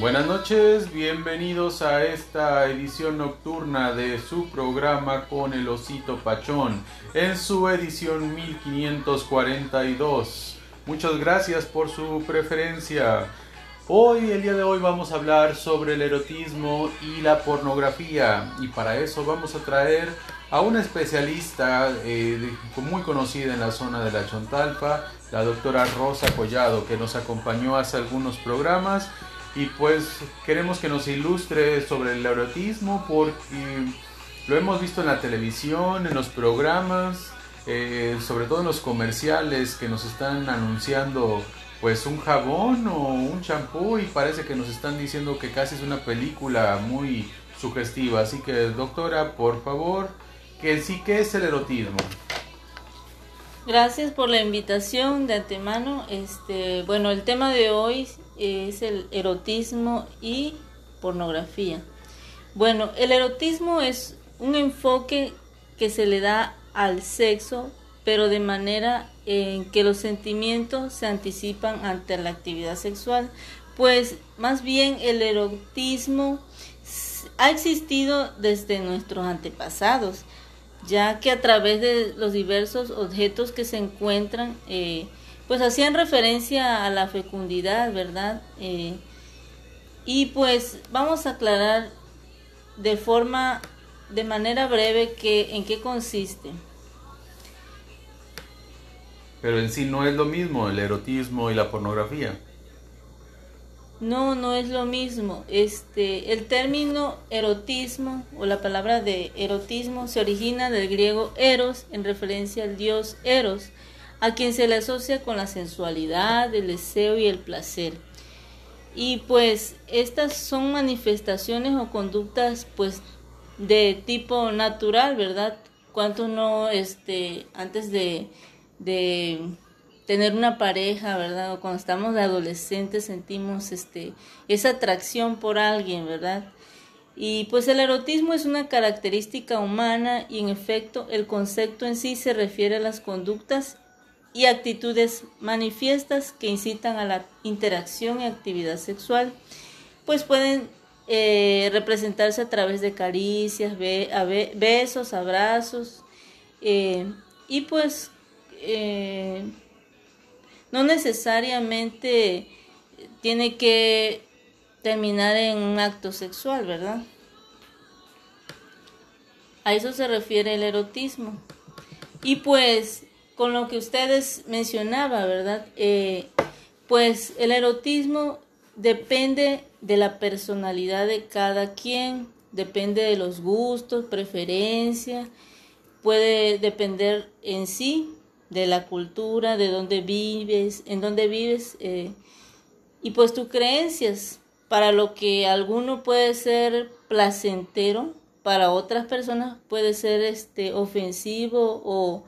Buenas noches, bienvenidos a esta edición nocturna de su programa con el osito pachón en su edición 1542. Muchas gracias por su preferencia. Hoy, el día de hoy, vamos a hablar sobre el erotismo y la pornografía y para eso vamos a traer a una especialista eh, muy conocida en la zona de la Chontalpa, la doctora Rosa Collado, que nos acompañó hace algunos programas y pues queremos que nos ilustre sobre el erotismo porque lo hemos visto en la televisión, en los programas, eh, sobre todo en los comerciales que nos están anunciando pues un jabón o un champú y parece que nos están diciendo que casi es una película muy sugestiva. Así que doctora, por favor, que sí que es el erotismo. Gracias por la invitación de antemano. Este, bueno, el tema de hoy es el erotismo y pornografía. Bueno, el erotismo es un enfoque que se le da al sexo, pero de manera en que los sentimientos se anticipan ante la actividad sexual. Pues más bien el erotismo ha existido desde nuestros antepasados ya que a través de los diversos objetos que se encuentran, eh, pues hacían referencia a la fecundidad, ¿verdad? Eh, y pues vamos a aclarar de forma, de manera breve, que, en qué consiste. Pero en sí no es lo mismo el erotismo y la pornografía. No, no es lo mismo. Este, el término erotismo o la palabra de erotismo se origina del griego eros en referencia al dios Eros, a quien se le asocia con la sensualidad, el deseo y el placer. Y pues estas son manifestaciones o conductas pues de tipo natural, ¿verdad? Cuánto no este antes de de tener una pareja, ¿verdad? O cuando estamos de adolescentes sentimos este, esa atracción por alguien, ¿verdad? Y pues el erotismo es una característica humana y en efecto el concepto en sí se refiere a las conductas y actitudes manifiestas que incitan a la interacción y actividad sexual, pues pueden eh, representarse a través de caricias, besos, abrazos, eh, y pues eh, no necesariamente tiene que terminar en un acto sexual, ¿verdad? A eso se refiere el erotismo. Y pues, con lo que ustedes mencionaban, ¿verdad? Eh, pues el erotismo depende de la personalidad de cada quien, depende de los gustos, preferencias, puede depender en sí de la cultura, de dónde vives, en dónde vives, eh, y pues tus creencias, para lo que alguno puede ser placentero, para otras personas puede ser este ofensivo o,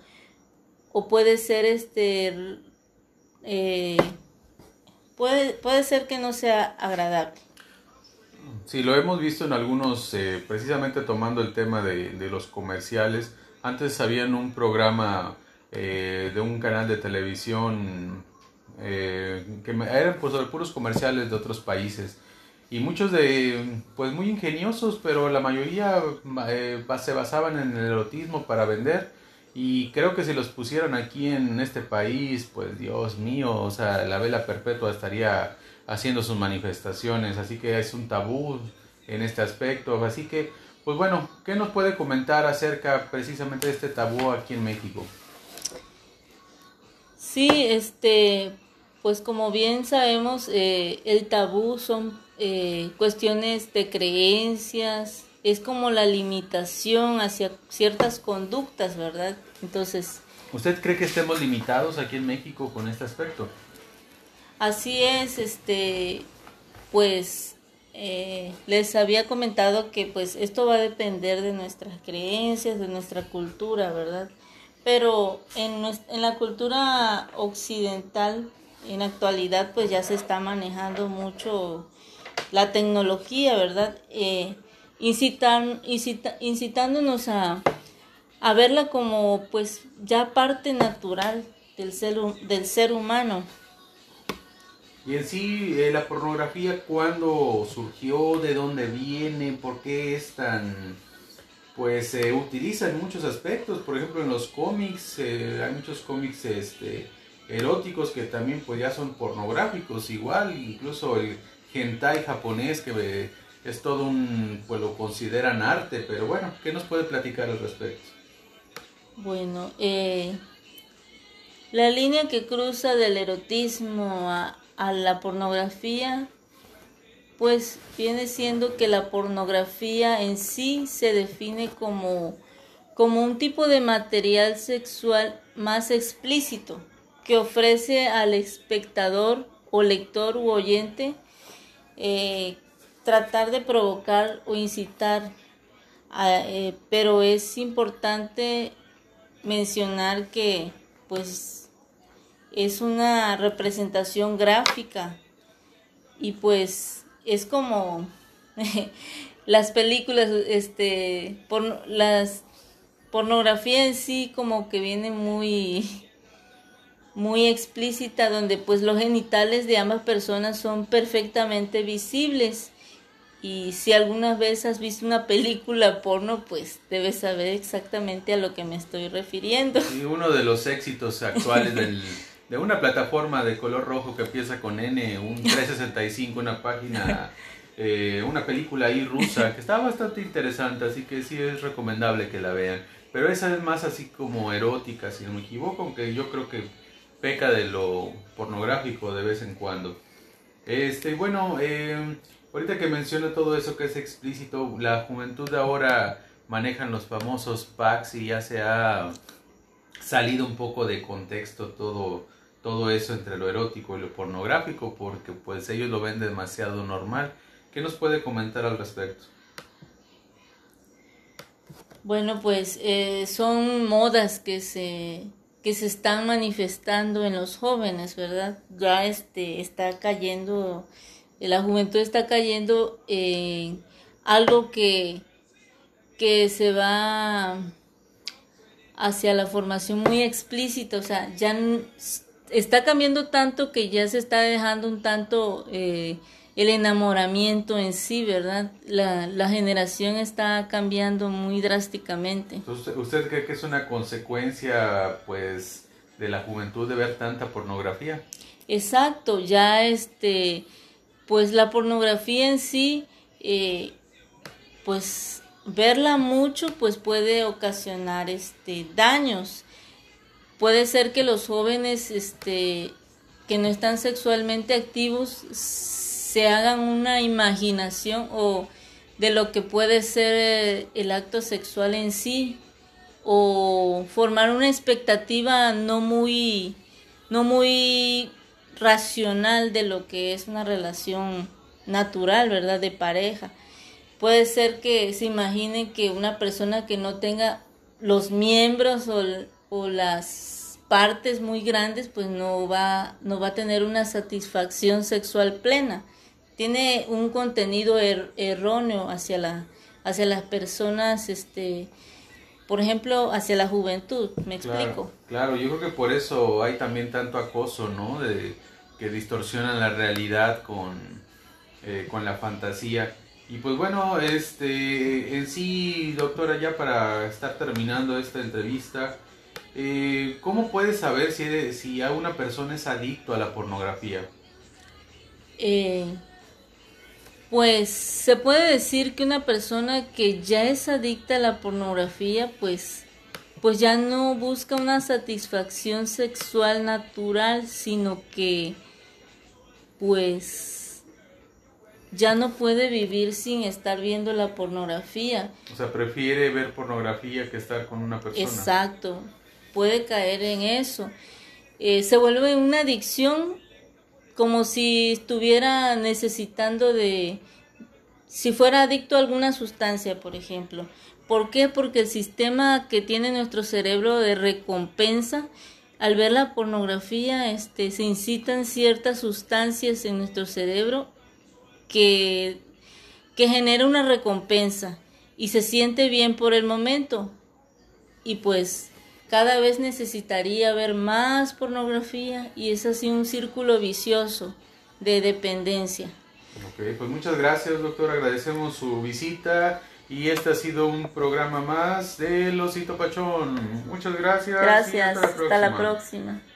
o puede ser este eh, puede, puede ser que no sea agradable. Sí, lo hemos visto en algunos, eh, precisamente tomando el tema de, de los comerciales. Antes habían un programa eh, de un canal de televisión eh, que eran pues puros comerciales de otros países y muchos de pues muy ingeniosos pero la mayoría eh, se basaban en el erotismo para vender y creo que si los pusieran aquí en este país pues Dios mío o sea la vela perpetua estaría haciendo sus manifestaciones así que es un tabú en este aspecto. Así que pues bueno qué nos puede comentar acerca precisamente de este tabú aquí en México Sí, este, pues como bien sabemos, eh, el tabú son eh, cuestiones de creencias, es como la limitación hacia ciertas conductas, ¿verdad? Entonces... ¿Usted cree que estemos limitados aquí en México con este aspecto? Así es, este, pues eh, les había comentado que pues esto va a depender de nuestras creencias, de nuestra cultura, ¿verdad? pero en, en la cultura occidental en la actualidad pues ya se está manejando mucho la tecnología, ¿verdad? Eh, incitar, incitándonos a, a verla como pues ya parte natural del ser, del ser humano. Y en sí, eh, la pornografía, ¿cuándo surgió? ¿De dónde viene? ¿Por qué es tan... Pues se utiliza en muchos aspectos, por ejemplo en los cómics, eh, hay muchos cómics este, eróticos que también pues ya son pornográficos, igual, incluso el hentai japonés que eh, es todo un, pues lo consideran arte, pero bueno, ¿qué nos puede platicar al respecto? Bueno, eh, la línea que cruza del erotismo a, a la pornografía, pues viene siendo que la pornografía en sí se define como, como un tipo de material sexual más explícito que ofrece al espectador o lector u oyente eh, tratar de provocar o incitar, eh, pero es importante mencionar que pues es una representación gráfica y pues es como las películas, este, por, las pornografía en sí como que viene muy muy explícita donde pues los genitales de ambas personas son perfectamente visibles y si alguna vez has visto una película porno pues debes saber exactamente a lo que me estoy refiriendo. Y uno de los éxitos actuales del de una plataforma de color rojo que empieza con N, un 365, una página, eh, una película ahí rusa que está bastante interesante, así que sí es recomendable que la vean. Pero esa es más así como erótica, si no me equivoco, aunque yo creo que peca de lo pornográfico de vez en cuando. Este, bueno, eh, ahorita que menciona todo eso que es explícito, la juventud de ahora manejan los famosos packs y ya se ha salido un poco de contexto todo todo eso entre lo erótico y lo pornográfico porque pues ellos lo ven demasiado normal. ¿Qué nos puede comentar al respecto? Bueno, pues eh, son modas que se que se están manifestando en los jóvenes, ¿verdad? Ya este está cayendo, la juventud está cayendo en algo que que se va hacia la formación muy explícita, o sea, ya está cambiando tanto que ya se está dejando un tanto eh, el enamoramiento en sí, ¿verdad? La, la, generación está cambiando muy drásticamente. ¿Usted, ¿Usted cree que es una consecuencia, pues, de la juventud de ver tanta pornografía? Exacto, ya este, pues la pornografía en sí, eh, pues verla mucho, pues puede ocasionar este daños. Puede ser que los jóvenes este, que no están sexualmente activos se hagan una imaginación o de lo que puede ser eh, el acto sexual en sí o formar una expectativa no muy no muy racional de lo que es una relación natural, ¿verdad? De pareja. Puede ser que se imagine que una persona que no tenga los miembros o, o las partes muy grandes, pues no va, no va a tener una satisfacción sexual plena. Tiene un contenido er, erróneo hacia, la, hacia las personas, este, por ejemplo, hacia la juventud, ¿me explico? Claro, yo creo que por eso hay también tanto acoso, ¿no? De, que distorsionan la realidad con, eh, con la fantasía. Y pues bueno, este, en sí, doctora, ya para estar terminando esta entrevista, eh, ¿cómo puedes saber si, si a una persona es adicto a la pornografía? Eh, pues se puede decir que una persona que ya es adicta a la pornografía, pues, pues ya no busca una satisfacción sexual natural, sino que, pues, ya no puede vivir sin estar viendo la pornografía. O sea, prefiere ver pornografía que estar con una persona. Exacto puede caer en eso. Eh, se vuelve una adicción como si estuviera necesitando de, si fuera adicto a alguna sustancia, por ejemplo. ¿Por qué? Porque el sistema que tiene nuestro cerebro de recompensa, al ver la pornografía, este, se incitan ciertas sustancias en nuestro cerebro que, que genera una recompensa y se siente bien por el momento. Y pues cada vez necesitaría ver más pornografía y es así un círculo vicioso de dependencia. Ok, pues muchas gracias doctor, agradecemos su visita y este ha sido un programa más de Losito Pachón. Muchas gracias. Gracias, hasta la próxima.